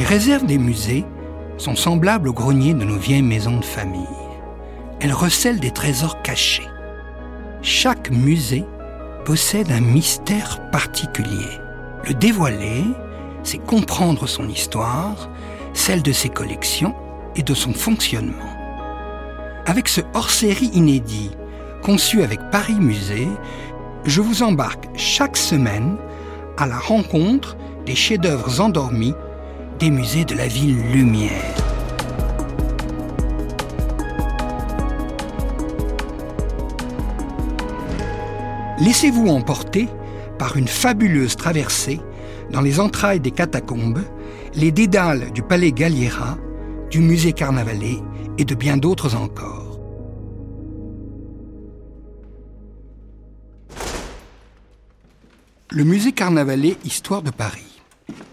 Les réserves des musées sont semblables aux greniers de nos vieilles maisons de famille. Elles recèlent des trésors cachés. Chaque musée possède un mystère particulier. Le dévoiler, c'est comprendre son histoire, celle de ses collections et de son fonctionnement. Avec ce hors-série inédit, conçu avec Paris Musée, je vous embarque chaque semaine à la rencontre des chefs-d'œuvre endormis des musées de la ville Lumière. Laissez-vous emporter par une fabuleuse traversée dans les entrailles des catacombes, les dédales du palais Galliera, du musée Carnavalet et de bien d'autres encore. Le musée Carnavalet Histoire de Paris.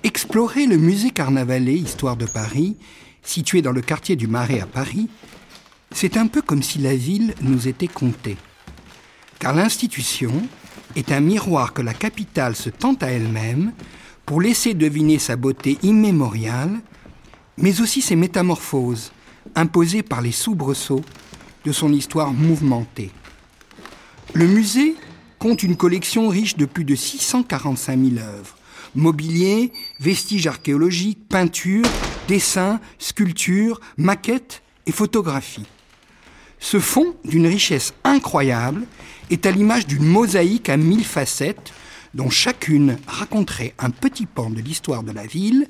Explorer le musée Carnavalet Histoire de Paris, situé dans le quartier du Marais à Paris, c'est un peu comme si la ville nous était contée car l'institution est un miroir que la capitale se tente à elle-même pour laisser deviner sa beauté immémoriale, mais aussi ses métamorphoses, imposées par les soubresauts de son histoire mouvementée. Le musée compte une collection riche de plus de 645 000 œuvres, mobilier, vestiges archéologiques, peintures, dessins, sculptures, maquettes et photographies. Ce fond d'une richesse incroyable est à l'image d'une mosaïque à mille facettes dont chacune raconterait un petit pan de l'histoire de la ville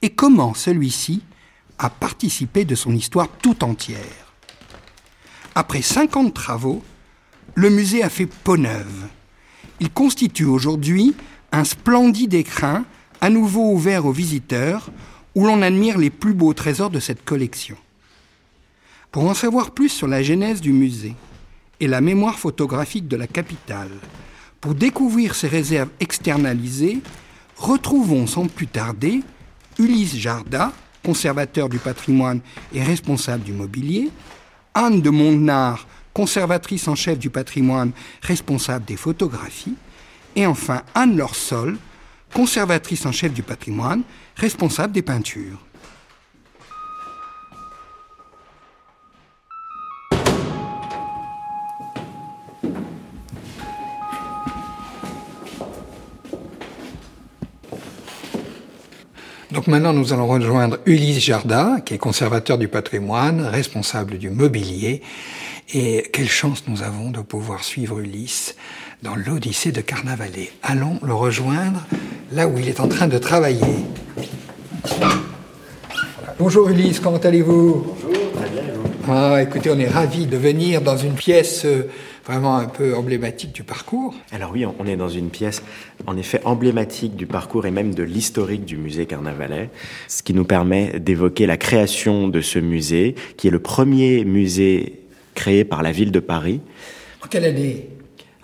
et comment celui-ci a participé de son histoire tout entière. Après 50 travaux, le musée a fait peau neuve. Il constitue aujourd'hui un splendide écrin à nouveau ouvert aux visiteurs où l'on admire les plus beaux trésors de cette collection. Pour en savoir plus sur la genèse du musée, et la mémoire photographique de la capitale. Pour découvrir ces réserves externalisées, retrouvons sans plus tarder Ulysse Jarda, conservateur du patrimoine et responsable du mobilier, Anne de Montenard, conservatrice en chef du patrimoine, responsable des photographies, et enfin Anne Lorsol, conservatrice en chef du patrimoine, responsable des peintures. Donc maintenant, nous allons rejoindre Ulysse Jarda, qui est conservateur du patrimoine, responsable du mobilier. Et quelle chance nous avons de pouvoir suivre Ulysse dans l'Odyssée de Carnavalet. Allons le rejoindre là où il est en train de travailler. Bonjour Ulysse, comment allez-vous? Bonjour, très bien. Ah, écoutez, on est ravis de venir dans une pièce euh, vraiment un peu emblématique du parcours. Alors oui, on est dans une pièce en effet emblématique du parcours et même de l'historique du musée Carnavalet, ce qui nous permet d'évoquer la création de ce musée, qui est le premier musée créé par la ville de Paris.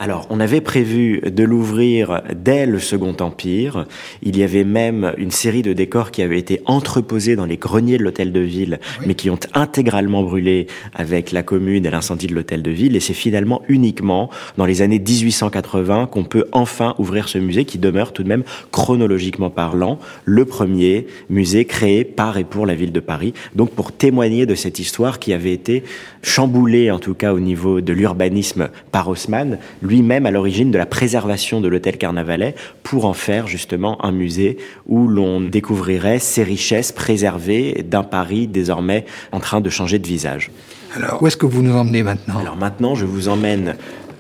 Alors, on avait prévu de l'ouvrir dès le Second Empire. Il y avait même une série de décors qui avaient été entreposés dans les greniers de l'hôtel de ville, mais qui ont intégralement brûlé avec la commune et l'incendie de l'hôtel de ville. Et c'est finalement uniquement dans les années 1880 qu'on peut enfin ouvrir ce musée qui demeure tout de même chronologiquement parlant le premier musée créé par et pour la ville de Paris. Donc pour témoigner de cette histoire qui avait été chamboulée en tout cas au niveau de l'urbanisme par Haussmann, lui-même à l'origine de la préservation de l'hôtel Carnavalet pour en faire justement un musée où l'on découvrirait ces richesses préservées d'un Paris désormais en train de changer de visage. Alors, où est-ce que vous nous emmenez maintenant? Alors maintenant, je vous emmène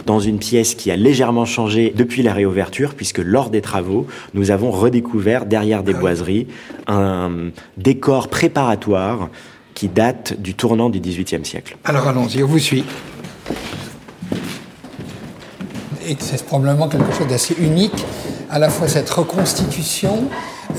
dans une pièce qui a légèrement changé depuis la réouverture, puisque lors des travaux, nous avons redécouvert derrière des boiseries un décor préparatoire qui date du tournant du XVIIIe siècle. Alors allons-y, on vous suit et c'est probablement quelque chose d'assez unique, à la fois cette reconstitution,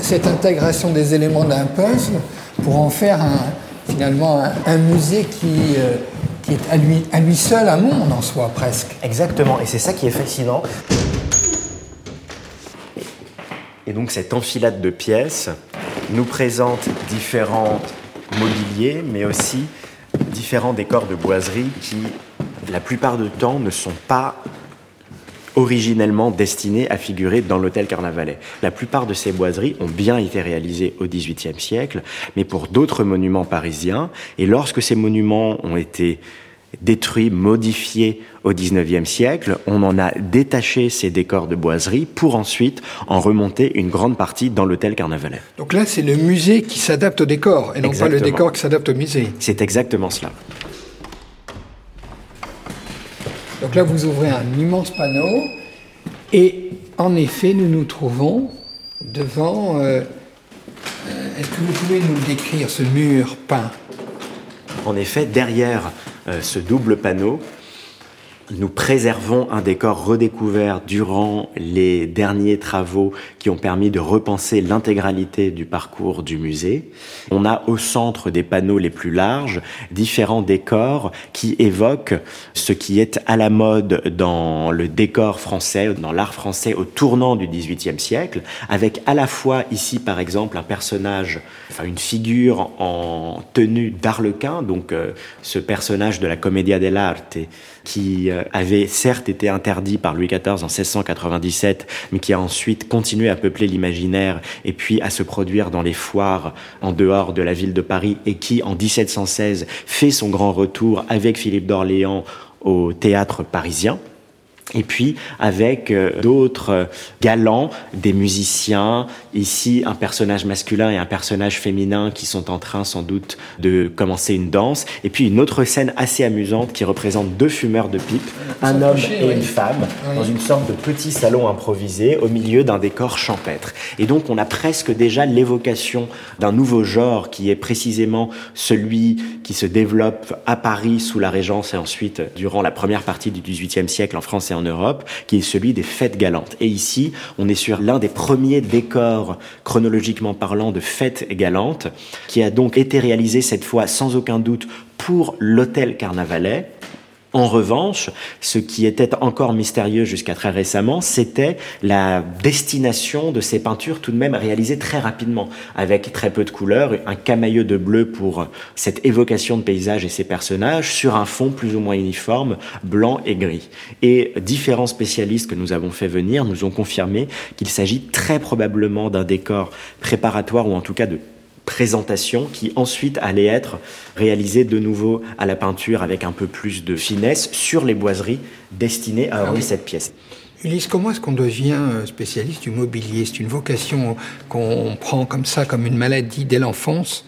cette intégration des éléments d'un puzzle pour en faire un, finalement un, musée qui, euh, qui est à lui, à lui seul un monde en soi presque. Exactement, et c'est ça qui est fascinant. Et donc cette enfilade de pièces nous présente différents mobiliers, mais aussi différents décors de boiserie qui, la plupart du temps, ne sont pas originellement destinées à figurer dans l'hôtel Carnavalet. La plupart de ces boiseries ont bien été réalisées au XVIIIe siècle, mais pour d'autres monuments parisiens. Et lorsque ces monuments ont été détruits, modifiés au XIXe siècle, on en a détaché ces décors de boiserie pour ensuite en remonter une grande partie dans l'hôtel Carnavalet. Donc là, c'est le musée qui s'adapte au décor et non pas le décor qui s'adapte au musée. C'est exactement cela. Donc là, vous ouvrez un immense panneau et en effet, nous nous trouvons devant... Euh, euh, est-ce que vous pouvez nous décrire, ce mur peint? En effet, derrière euh, ce double panneau, nous préservons un décor redécouvert durant les derniers travaux qui ont permis de repenser l'intégralité du parcours du musée. On a au centre des panneaux les plus larges différents décors qui évoquent ce qui est à la mode dans le décor français, dans l'art français au tournant du XVIIIe siècle, avec à la fois ici par exemple un personnage, enfin une figure en tenue d'arlequin, donc euh, ce personnage de la Commedia dell'arte qui euh, avait certes été interdit par Louis XIV en 1697, mais qui a ensuite continué à peupler l'imaginaire et puis à se produire dans les foires en dehors de la ville de Paris et qui, en 1716, fait son grand retour avec Philippe d'Orléans au théâtre parisien et puis avec euh, d'autres euh, galants, des musiciens, ici un personnage masculin et un personnage féminin qui sont en train sans doute de commencer une danse, et puis une autre scène assez amusante qui représente deux fumeurs de pipe, un homme et une femme, dans une sorte de petit salon improvisé au milieu d'un décor champêtre. Et donc on a presque déjà l'évocation d'un nouveau genre qui est précisément celui qui se développe à Paris sous la Régence et ensuite durant la première partie du XVIIIe siècle en France et en Europe, qui est celui des fêtes galantes. Et ici, on est sur l'un des premiers décors, chronologiquement parlant, de fêtes galantes, qui a donc été réalisé cette fois sans aucun doute pour l'hôtel Carnavalet, en revanche, ce qui était encore mystérieux jusqu'à très récemment, c'était la destination de ces peintures tout de même réalisées très rapidement, avec très peu de couleurs, un camailleux de bleu pour cette évocation de paysage et ces personnages, sur un fond plus ou moins uniforme, blanc et gris. Et différents spécialistes que nous avons fait venir nous ont confirmé qu'il s'agit très probablement d'un décor préparatoire ou en tout cas de présentation qui ensuite allait être réalisée de nouveau à la peinture avec un peu plus de finesse sur les boiseries destinées à orner ah cette pièce. Ulysse, comment est-ce qu'on devient euh, spécialiste du mobilier? C'est une vocation qu'on prend comme ça, comme une maladie dès l'enfance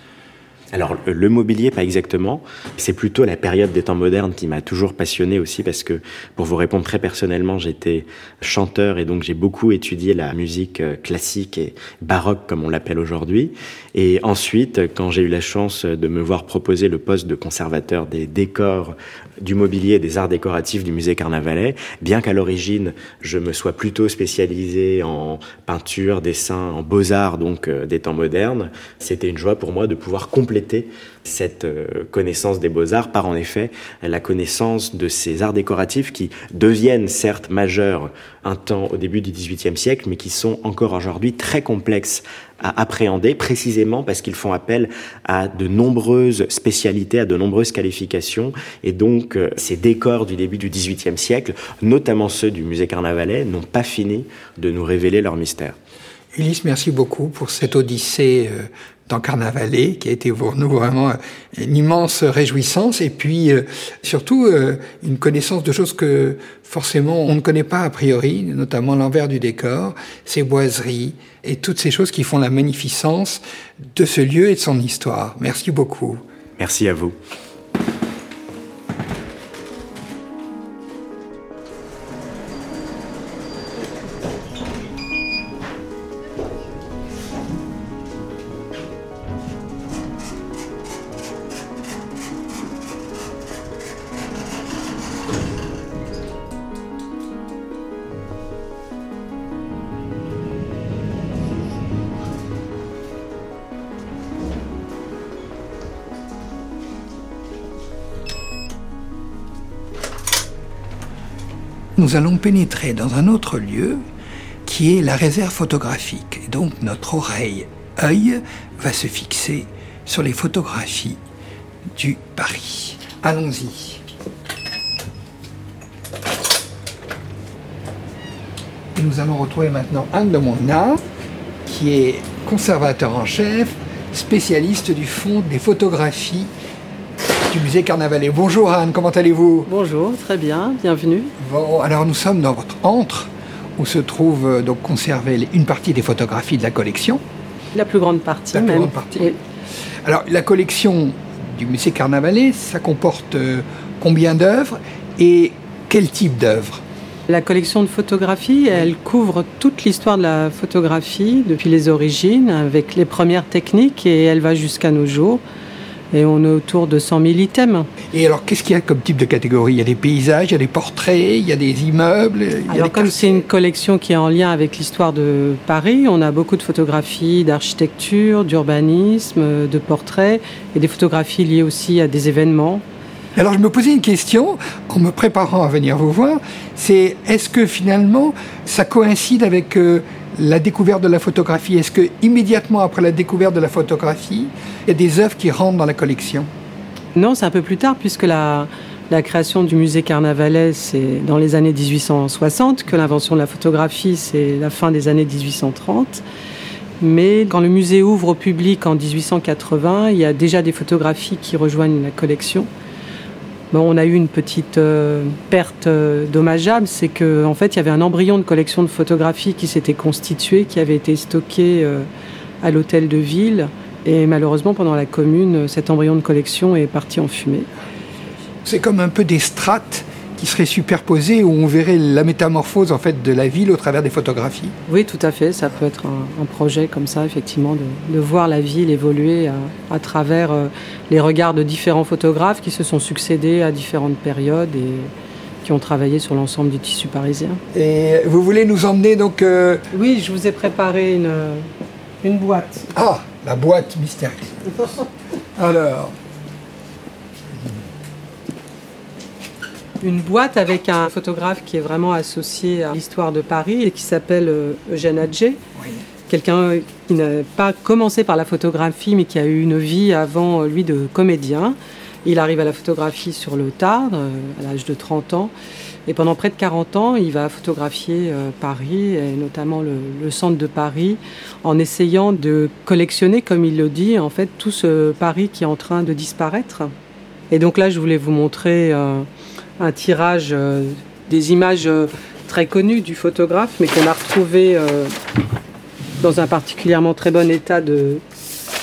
alors le mobilier, pas exactement. C'est plutôt la période des temps modernes qui m'a toujours passionné aussi parce que, pour vous répondre très personnellement, j'étais chanteur et donc j'ai beaucoup étudié la musique euh, classique et baroque comme on l'appelle aujourd'hui. Et ensuite, quand j'ai eu la chance de me voir proposer le poste de conservateur des décors du mobilier des arts décoratifs du musée Carnavalet, bien qu'à l'origine je me sois plutôt spécialisé en peinture, dessin, en beaux-arts donc euh, des temps modernes, c'était une joie pour moi de pouvoir compléter cette euh, connaissance des beaux-arts par en effet la connaissance de ces arts décoratifs qui deviennent certes majeurs un temps au début du XVIIIe siècle, mais qui sont encore aujourd'hui très complexes à appréhender, précisément parce qu'ils font appel à de nombreuses spécialités, à de nombreuses qualifications, et donc euh, ces décors du début du XVIIIe siècle, notamment ceux du musée Carnavalet, n'ont pas fini de nous révéler leur mystère. Ulysse, merci beaucoup pour cette odyssée euh, dans Carnavalet, qui a été pour nous vraiment une immense réjouissance, et puis euh, surtout euh, une connaissance de choses que forcément on ne connaît pas a priori, notamment l'envers du décor, ces boiseries, et toutes ces choses qui font la magnificence de ce lieu et de son histoire. Merci beaucoup. Merci à vous. Nous allons pénétrer dans un autre lieu qui est la réserve photographique. Et donc notre oreille, œil, va se fixer sur les photographies du Paris. Allons-y. Et nous allons retrouver maintenant Anne de Mona, qui est conservateur en chef, spécialiste du fond des photographies du musée Carnavalet. Bonjour Anne, comment allez-vous Bonjour, très bien, bienvenue. Bon, alors nous sommes dans votre antre où se trouve euh, donc conservée une partie des photographies de la collection. La plus grande partie La plus même. grande partie. Alors la collection du musée Carnavalet, ça comporte euh, combien d'œuvres et quel type d'œuvres? La collection de photographies, elle couvre toute l'histoire de la photographie depuis les origines, avec les premières techniques, et elle va jusqu'à nos jours. Et on est autour de 100 000 items. Et alors qu'est-ce qu'il y a comme type de catégorie? Il y a des paysages, il y a des portraits, il y a des immeubles. il y a Alors des comme c'est une collection qui est en lien avec l'histoire de Paris, on a beaucoup de photographies d'architecture, d'urbanisme, de portraits, et des photographies liées aussi à des événements. Alors je me posais une question en me préparant à venir vous voir, c'est est-ce que finalement ça coïncide avec euh, la découverte de la photographie Est-ce que immédiatement après la découverte de la photographie, il y a des œuvres qui rentrent dans la collection? Non, c'est un peu plus tard, puisque la, création du musée Carnavalet, c'est dans les années 1860, que l'invention de la photographie, c'est la fin des années 1830. Mais quand le musée ouvre au public en 1880, il y a déjà des photographies qui rejoignent la collection. Bon, on a eu une petite euh, perte euh, dommageable, c'est qu'en en fait, il y avait un embryon de collection de photographies qui s'était constitué, qui avait été stocké euh, à l'hôtel de ville. Et malheureusement, pendant la commune, cet embryon de collection est parti en fumée. C'est comme un peu des strates qui seraient superposées où on verrait la métamorphose en fait de la ville au travers des photographies. Oui, tout à fait. Ça peut être un, un projet comme ça, effectivement, de, de voir la ville évoluer à, à travers euh, les regards de différents photographes qui se sont succédés à différentes périodes et qui ont travaillé sur l'ensemble du tissu parisien. Et vous voulez nous emmener donc euh, Oui, je vous ai préparé une, une boîte. ah la boîte mystérieuse. Alors Une boîte avec un photographe qui est vraiment associé à l'histoire de Paris et qui s'appelle euh, Eugène Adjet. oui. quelqu'un qui n'a pas commencé par la photographie, mais qui a eu une vie avant euh, lui de comédien. Il arrive à la photographie sur le tard, euh, à l'âge de 30 ans. Et pendant près de 40 ans, il va photographier euh, Paris, et notamment le, le centre de Paris, en essayant de collectionner, comme il le dit, en fait, tout ce Paris qui est en train de disparaître. Et donc là, je voulais vous montrer euh, un tirage euh, des images euh, très connues du photographe, mais qu'on a retrouvé euh, dans un particulièrement très bon état de,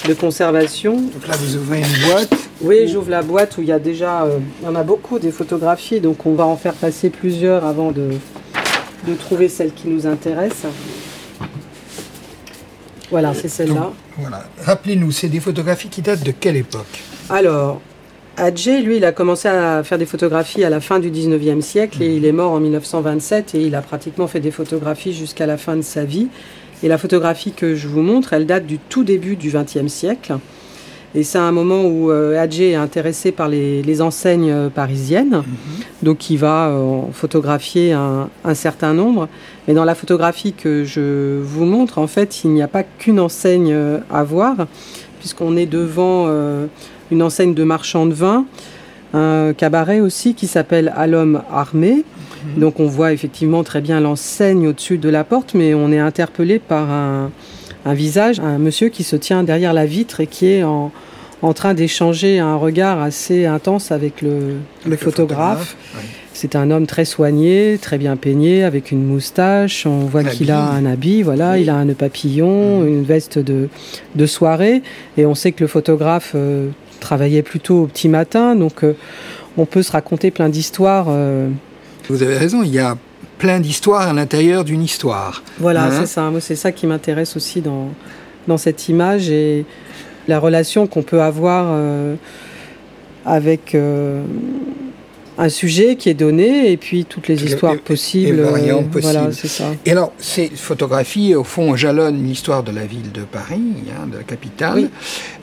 de conservation. Donc là vous ouvrez une boîte. Oui, j'ouvre la boîte où il y a déjà, euh, il y en a beaucoup des photographies, donc on va en faire passer plusieurs avant de, de trouver celle qui nous intéresse. Voilà, c'est celle-là. Voilà. Rappelez-nous, c'est des photographies qui datent de quelle époque? Alors, Adjé, lui, il a commencé à faire des photographies à la fin du 19e siècle et il est mort en 1927 et il a pratiquement fait des photographies jusqu'à la fin de sa vie. Et la photographie que je vous montre, elle date du tout début du 20e siècle. Et c'est un moment où euh, Adjé est intéressé par les, les enseignes euh, parisiennes. Donc il va euh, photographier un, un certain nombre. Et dans la photographie que je vous montre, en fait, il n'y a pas qu'une enseigne euh, à voir, puisqu'on est devant une enseigne de marchand de vin, un cabaret aussi qui s'appelle À l'homme armé. Donc on voit effectivement très bien l'enseigne au-dessus de la porte, mais on est interpellé par un, un visage, un monsieur qui se tient derrière la vitre et qui est en, en train d'échanger un regard assez intense avec le, le Avec le photographe. C'est un homme très soigné, très bien peigné, avec une moustache. On voit qu'il a un habit, voilà, Oui. il a un papillon, une veste de, de soirée. Et on sait que le photographe euh, travaillait plutôt au petit matin, donc euh, on peut se raconter plein d'histoires. euh, Vous avez raison, il y a plein d'histoires à l'intérieur d'une histoire. Voilà, Hein? c'est ça. Moi, c'est ça qui m'intéresse aussi dans, dans cette image et la relation qu'on peut avoir euh, avec euh, un sujet qui est donné et puis toutes les les- histoires possibles. variantes euh, Voilà, possibles. c'est ça. Et alors, ces photographies, au fond, jalonnent l'histoire de la ville de Paris, hein, de la capitale. Oui.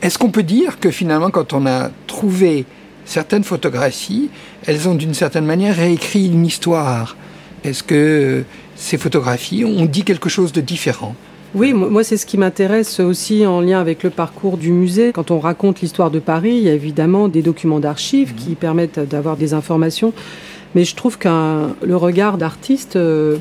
Est-ce qu'on peut dire que finalement, quand on a trouvé certaines photographies, elles ont d'une certaine manière réécrit une histoire? Est-ce que euh, ces photographies ont dit quelque chose de différent? Oui, mo- moi c'est ce qui m'intéresse aussi en lien avec le parcours du musée. Quand on raconte l'histoire de Paris, il y a évidemment des documents d'archives qui permettent d'avoir des informations, mais je trouve qu'un le regard d'artiste euh,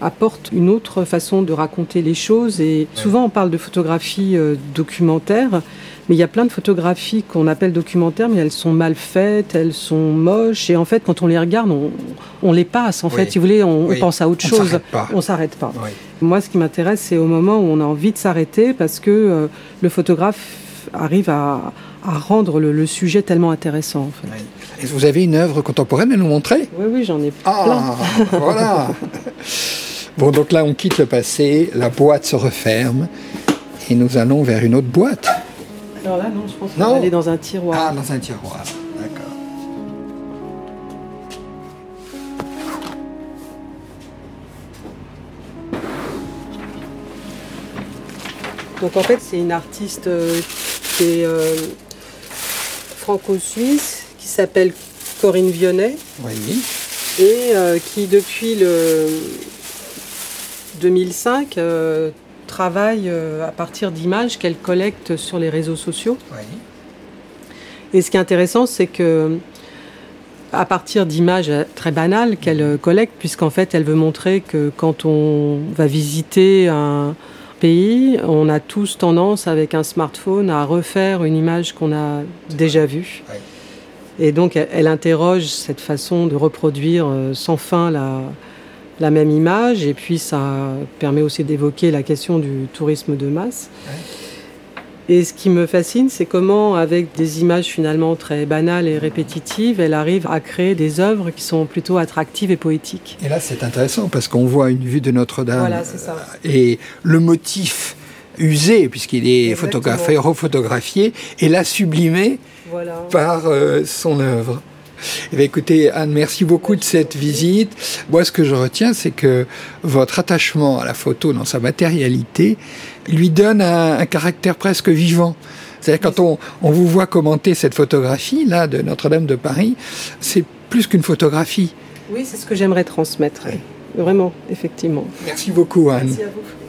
apporte une autre façon de raconter les choses. Et souvent, on parle de photographie euh, documentaire, mais il y a plein de photographies qu'on appelle documentaires, mais elles sont mal faites, elles sont moches. Et en fait, quand on les regarde, on, les passe. En fait, si vous voulez, on, pense à autre chose. On s'arrête pas. Moi, ce qui m'intéresse, c'est au moment où on a envie de s'arrêter, parce que euh, le photographe arrive à, rendre le, sujet tellement intéressant. En fait. Vous avez une œuvre contemporaine à nous montrer? Oui, oui, j'en ai ah, voilà Bon, donc là, on quitte le passé, la boîte se referme, et nous allons vers une autre boîte. Alors là, non, je pense qu'on va aller dans un tiroir. Ah, dans un tiroir, Donc en fait, c'est une artiste euh, qui est euh, franco-suisse, qui s'appelle Corinne Vionnet. Oui. Et euh, qui, depuis le 2005, travaille à partir d'images qu'elle collecte sur les réseaux sociaux. Oui. Et ce qui est intéressant, c'est que à partir d'images très banales qu'elle collecte, puisqu'en fait, elle veut montrer que quand on va visiter un, pays, on a tous tendance avec un smartphone à refaire une image qu'on a déjà vue. Et donc elle, interroge cette façon de reproduire euh, sans fin la, la, même image. Et puis ça permet aussi d'évoquer la question du tourisme de masse. Et ce qui me fascine, c'est comment, avec des images finalement très banales et répétitives, elle arrive à créer des œuvres qui sont plutôt attractives et poétiques. Et là, c'est intéressant parce qu'on voit une vue de Notre-Dame. Voilà, c'est ça. Et le motif usé, puisqu'il est photographié, refotographié, et là sublimé par euh, son œuvre. Eh écoutez, Anne, merci beaucoup de cette visite. Moi, ce que je retiens, c'est que votre attachement à la photo dans sa matérialité lui donne un, caractère presque vivant. C'est-à-dire quand on, on, vous voit commenter cette photographie là de Notre-Dame de Paris, c'est plus qu'une photographie. Oui, c'est ce que j'aimerais transmettre. Vraiment, effectivement. Merci beaucoup, Anne. Merci à vous.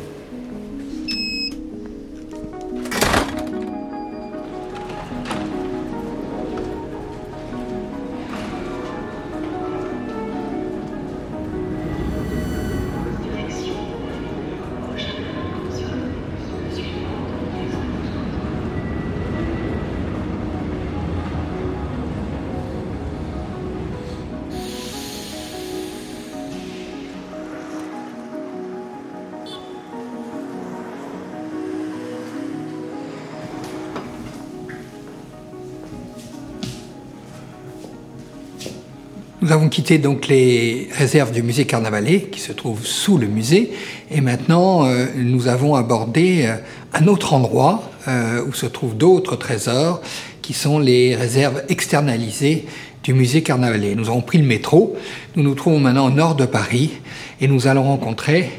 Nous avons quitté donc les réserves du musée Carnavalet qui se trouve sous le musée et maintenant euh, nous avons abordé euh, un autre endroit euh, où se trouvent d'autres trésors qui sont les réserves externalisées du musée Carnavalet. Nous avons pris le métro, nous nous trouvons maintenant au nord de Paris et nous allons rencontrer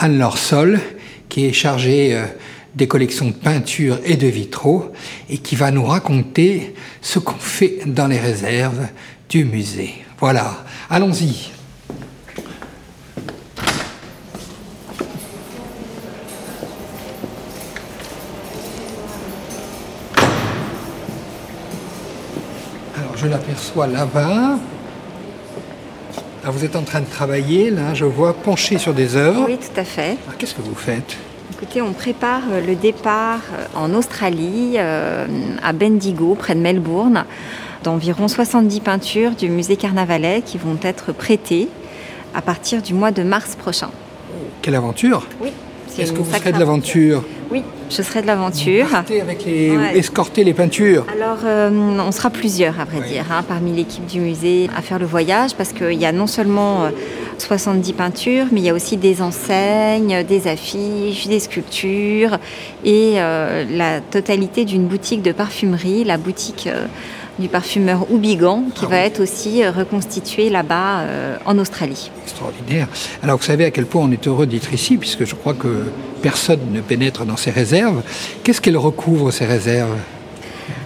Anne Lorsol qui est chargée des collections de peintures et de vitraux et qui va nous raconter ce qu'on fait dans les réserves du musée. Voilà, allons-y. Alors je l'aperçois là-bas. vous êtes en train de travailler, là, je vois pencher sur des œuvres. Oui, tout à fait. Qu'est-ce que vous faites? Écoutez, on prépare euh, le départ euh, en Australie, euh, à Bendigo, près de Melbourne, d'environ 70 peintures du musée Carnavalet qui vont être prêtées à partir du mois de mars prochain. Quelle aventure Oui. Est-ce que vous serez de l'aventure Oui, je serai de l'aventure. avec les... Escorter les peintures Alors, euh, on sera plusieurs, à vrai dire, hein, parmi l'équipe du musée à faire le voyage, parce qu'il y a non seulement 70 euh, peintures, mais il y a aussi des enseignes, des affiches, des sculptures, et euh, la totalité d'une boutique de parfumerie, la boutique du parfumeur Oubigan, qui ah va être aussi euh, reconstitué là-bas euh, en Australie. Extraordinaire. Alors vous savez à quel point on est heureux d'être ici, puisque je crois que personne ne pénètre dans ces réserves. Qu'est-ce qu'elles recouvrent, ces réserves?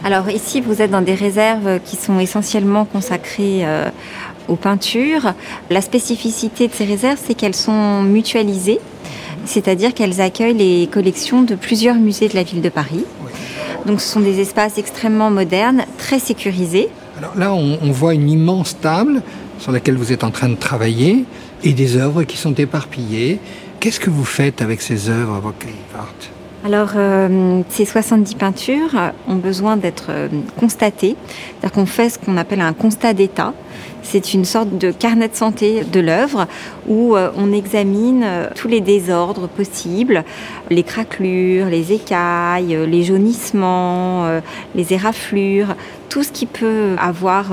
Alors ici, vous êtes dans des réserves qui sont essentiellement consacrées euh, aux peintures. La spécificité de ces réserves, c'est qu'elles sont mutualisées, c'est-à-dire qu'elles accueillent les collections de plusieurs musées de la ville de Paris. Donc ce sont des espaces extrêmement modernes, très sécurisés. Alors là, on, voit une immense table sur laquelle vous êtes en train de travailler. et des œuvres qui sont éparpillées. Qu'est-ce que vous faites avec ces œuvres, Art alors, euh, ces 70 peintures ont besoin d'être euh, constatées. C'est-à-dire qu'on fait ce qu'on appelle un constat d'état. C'est une sorte de carnet de santé de l'œuvre où euh, on examine tous les désordres possibles, les craquelures, les écailles, les jaunissements, les éraflures, tout ce qui peut avoir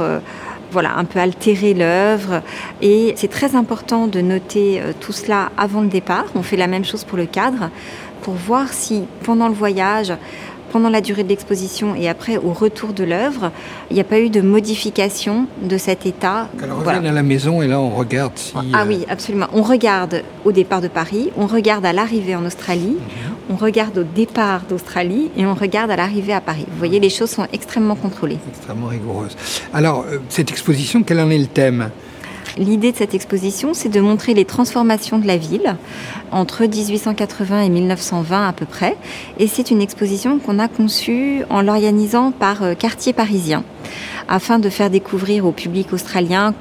voilà, un peu altérer l'œuvre. Et c'est très important de noter tout cela avant le départ. On fait la même chose pour le cadre pour voir si pendant le voyage, pendant la durée de l'exposition et après au retour de l'œuvre, il n'y a pas eu de modification de cet état. Alors on revient à la maison et là on regarde si... Ah euh, oui, absolument. On regarde au départ de Paris, on regarde à l'arrivée en Australie, mhm. on regarde au départ d'Australie et on regarde à l'arrivée à Paris. Vous voyez, les choses sont extrêmement contrôlées. Extrêmement rigoureuses. Alors, euh, cette exposition, quel en est le thème? L'idée de cette exposition, c'est de montrer les transformations de la ville entre 1880 et 1920 à peu près. Et c'est une exposition qu'on a conçue en l'organisant par euh, quartier parisien afin de faire découvrir au public australien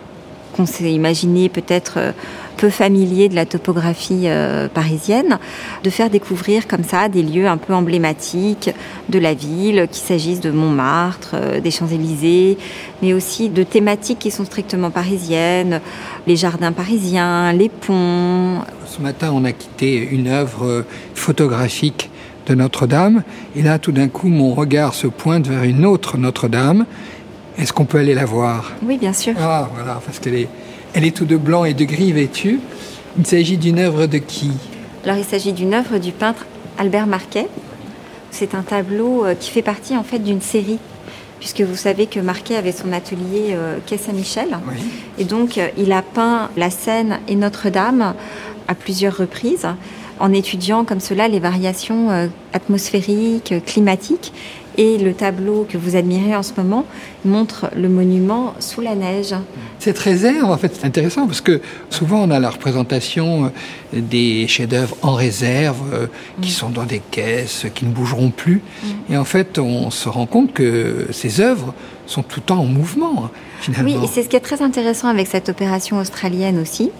qu'on s'est imaginé peut-être euh, peu familier de la topographie euh, parisienne, de faire découvrir comme ça des lieux un peu emblématiques de la ville, qu'il s'agisse de Montmartre, euh, des Champs-Élysées, mais aussi de thématiques qui sont strictement parisiennes, les jardins parisiens, les ponts. Ce matin, on a quitté une œuvre photographique de Notre-Dame, et là, tout d'un coup, mon regard se pointe vers une autre Notre-Dame est-ce qu'on peut aller la voir? Oui, bien sûr. Ah, voilà, parce qu'elle est, elle est tout de blanc et de gris vêtue. Il s'agit d'une œuvre de qui Alors, il s'agit d'une œuvre du peintre Albert Marquet. C'est un tableau euh, qui fait partie en fait d'une série puisque vous savez que Marquet avait son atelier euh, quai Saint-Michel. Et donc, euh, il a peint la Seine et Notre-Dame à plusieurs reprises en étudiant comme cela les variations atmosphériques, climatiques. Et le tableau que vous admirez en ce moment montre le monument sous la neige. Cette réserve, en fait, c'est intéressant parce que souvent on a la représentation euh, des chefs-d'œuvre en réserve euh, qui mm. sont dans des caisses, qui ne bougeront plus. Mm. Et en fait, on se rend compte que ces œuvres sont tout le temps en mouvement. Hein, oui, et c'est ce qui est très intéressant avec cette opération australienne aussi,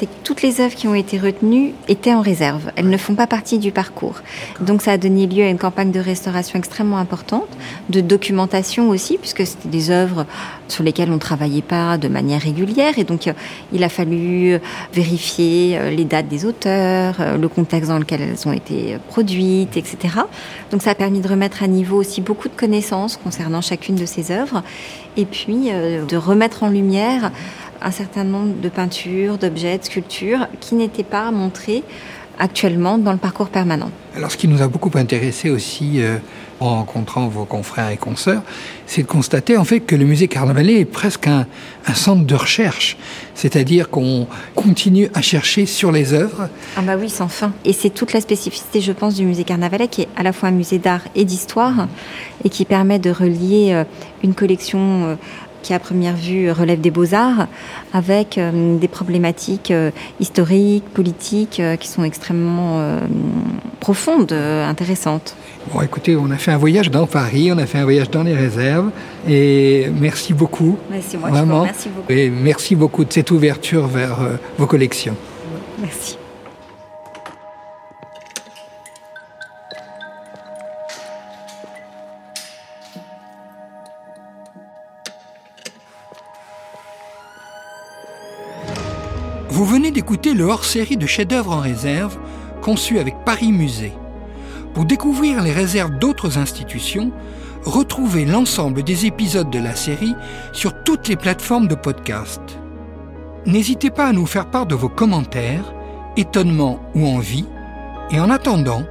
c'est que toutes les œuvres qui ont été retenues étaient en réserve. Elles ne font pas partie du parcours. Donc ça a donné lieu à une campagne de restauration extrêmement importante, de documentation aussi, puisque c'était des œuvres sur lesquelles on ne travaillait pas de manière régulière. Et donc euh, il a fallu vérifier euh, les dates des auteurs, euh, le contexte dans lequel elles ont été produites, etc. Donc ça a permis de remettre à niveau aussi beaucoup de connaissances concernant chacune de ces œuvres. Et puis de remettre en lumière un certain nombre de peintures, d'objets, de sculptures qui n'étaient pas montrés actuellement dans le parcours permanent. Alors ce qui nous a beaucoup intéressé aussi euh, en rencontrant vos confrères et consoeurs, c'est de constater en fait que le musée Carnavalet est presque un, un centre de recherche, c'est-à-dire qu'on continue à chercher sur les œuvres. Ah bah oui, sans fin. Et c'est toute la spécificité, je pense, du musée Carnavalet, qui est à la fois un musée d'art et d'histoire, et qui permet de relier euh, une collection euh, qui à première vue relève des beaux-arts, avec euh, des problématiques euh, historiques, politiques, euh, qui sont extrêmement profondes, intéressantes. Bon, écoutez, on a fait un voyage dans Paris, on a fait un voyage dans les réserves, et merci beaucoup. Merci, moi, Vraiment. merci beaucoup. Et merci beaucoup de cette ouverture vers vos collections. Merci. Vous venez d'écouter le hors-série de chefs-d'œuvre en réserve conçu avec Paris Musée. Pour découvrir les réserves d'autres institutions, retrouvez l'ensemble des épisodes de la série sur toutes les plateformes de podcast. N'hésitez pas à nous faire part de vos commentaires, étonnements ou envies, et en attendant,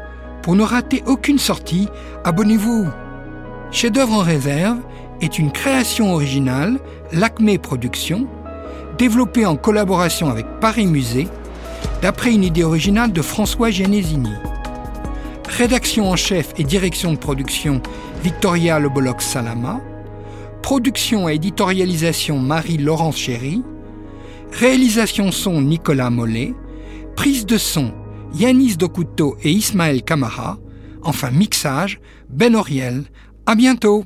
pour ne rater aucune sortie, abonnez-vous. Chef-d'œuvre en réserve est une création originale, l'Acme Productions, développé en collaboration avec Paris Musée, d'après une idée originale de François Genesini. Rédaction en chef et direction de production Victoria Lebolox Salama. Production et éditorialisation Marie-Laurence Chéry. Réalisation son Nicolas Mollet. Prise de son Yanis Dokuto et Ismaël Kamara. Enfin mixage Ben Oriel. À bientôt!